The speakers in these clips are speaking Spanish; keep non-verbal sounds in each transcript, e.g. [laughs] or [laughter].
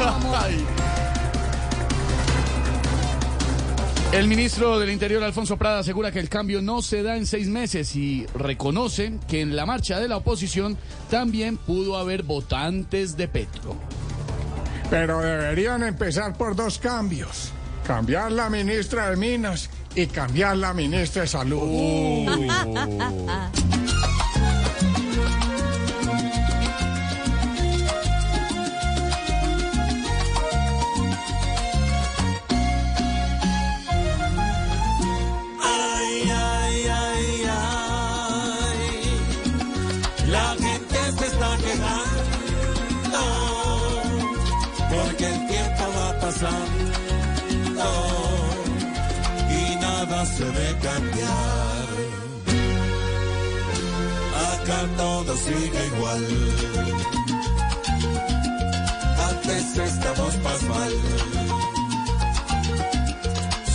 Ay. [laughs] El ministro del Interior, Alfonso Prada, asegura que el cambio no se da en seis meses y reconoce que en la marcha de la oposición también pudo haber votantes de Petro. Pero deberían empezar por dos cambios. Cambiar la ministra de Minas y cambiar la ministra de Salud. [laughs] [laughs] La gente se está quejando porque el tiempo va pasando y nada se ve cambiar. Acá todo sigue igual. Antes estamos más mal.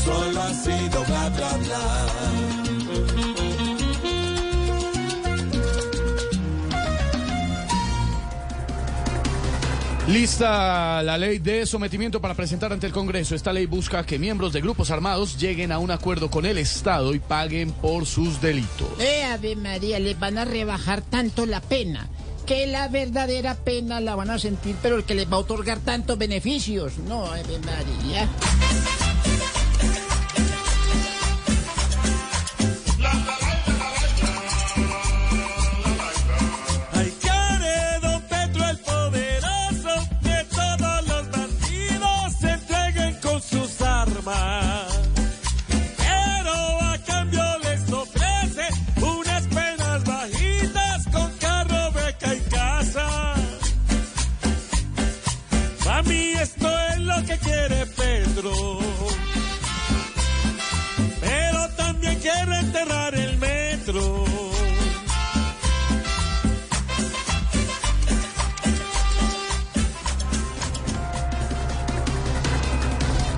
Solo ha sido bla bla bla. Lista la ley de sometimiento para presentar ante el Congreso. Esta ley busca que miembros de grupos armados lleguen a un acuerdo con el Estado y paguen por sus delitos. Eh, Ave María, les van a rebajar tanto la pena que la verdadera pena la van a sentir, pero el que les va a otorgar tantos beneficios. No, Ave María.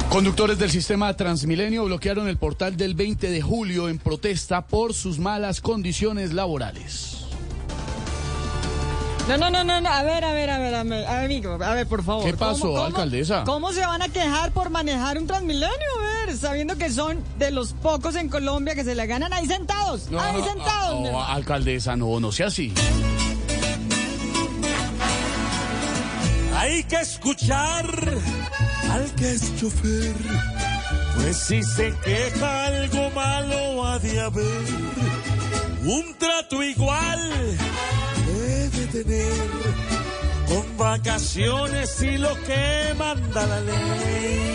Conductores del sistema Transmilenio bloquearon el portal del 20 de julio en protesta por sus malas condiciones laborales. No, no, no, no, no, a ver, a ver, a ver, a ver, amigo, a ver, por favor. ¿Qué pasó, alcaldesa? ¿Cómo se van a quejar por manejar un Transmilenio? A ver, sabiendo que son de los pocos en Colombia que se la ganan ahí sentados, No, ahí sentados. no, hermano. alcaldesa, no, no sea así. Hay que escuchar al que es chofer, pues si se queja algo malo ha de haber, un trato igual debe tener con vacaciones y lo que manda la ley.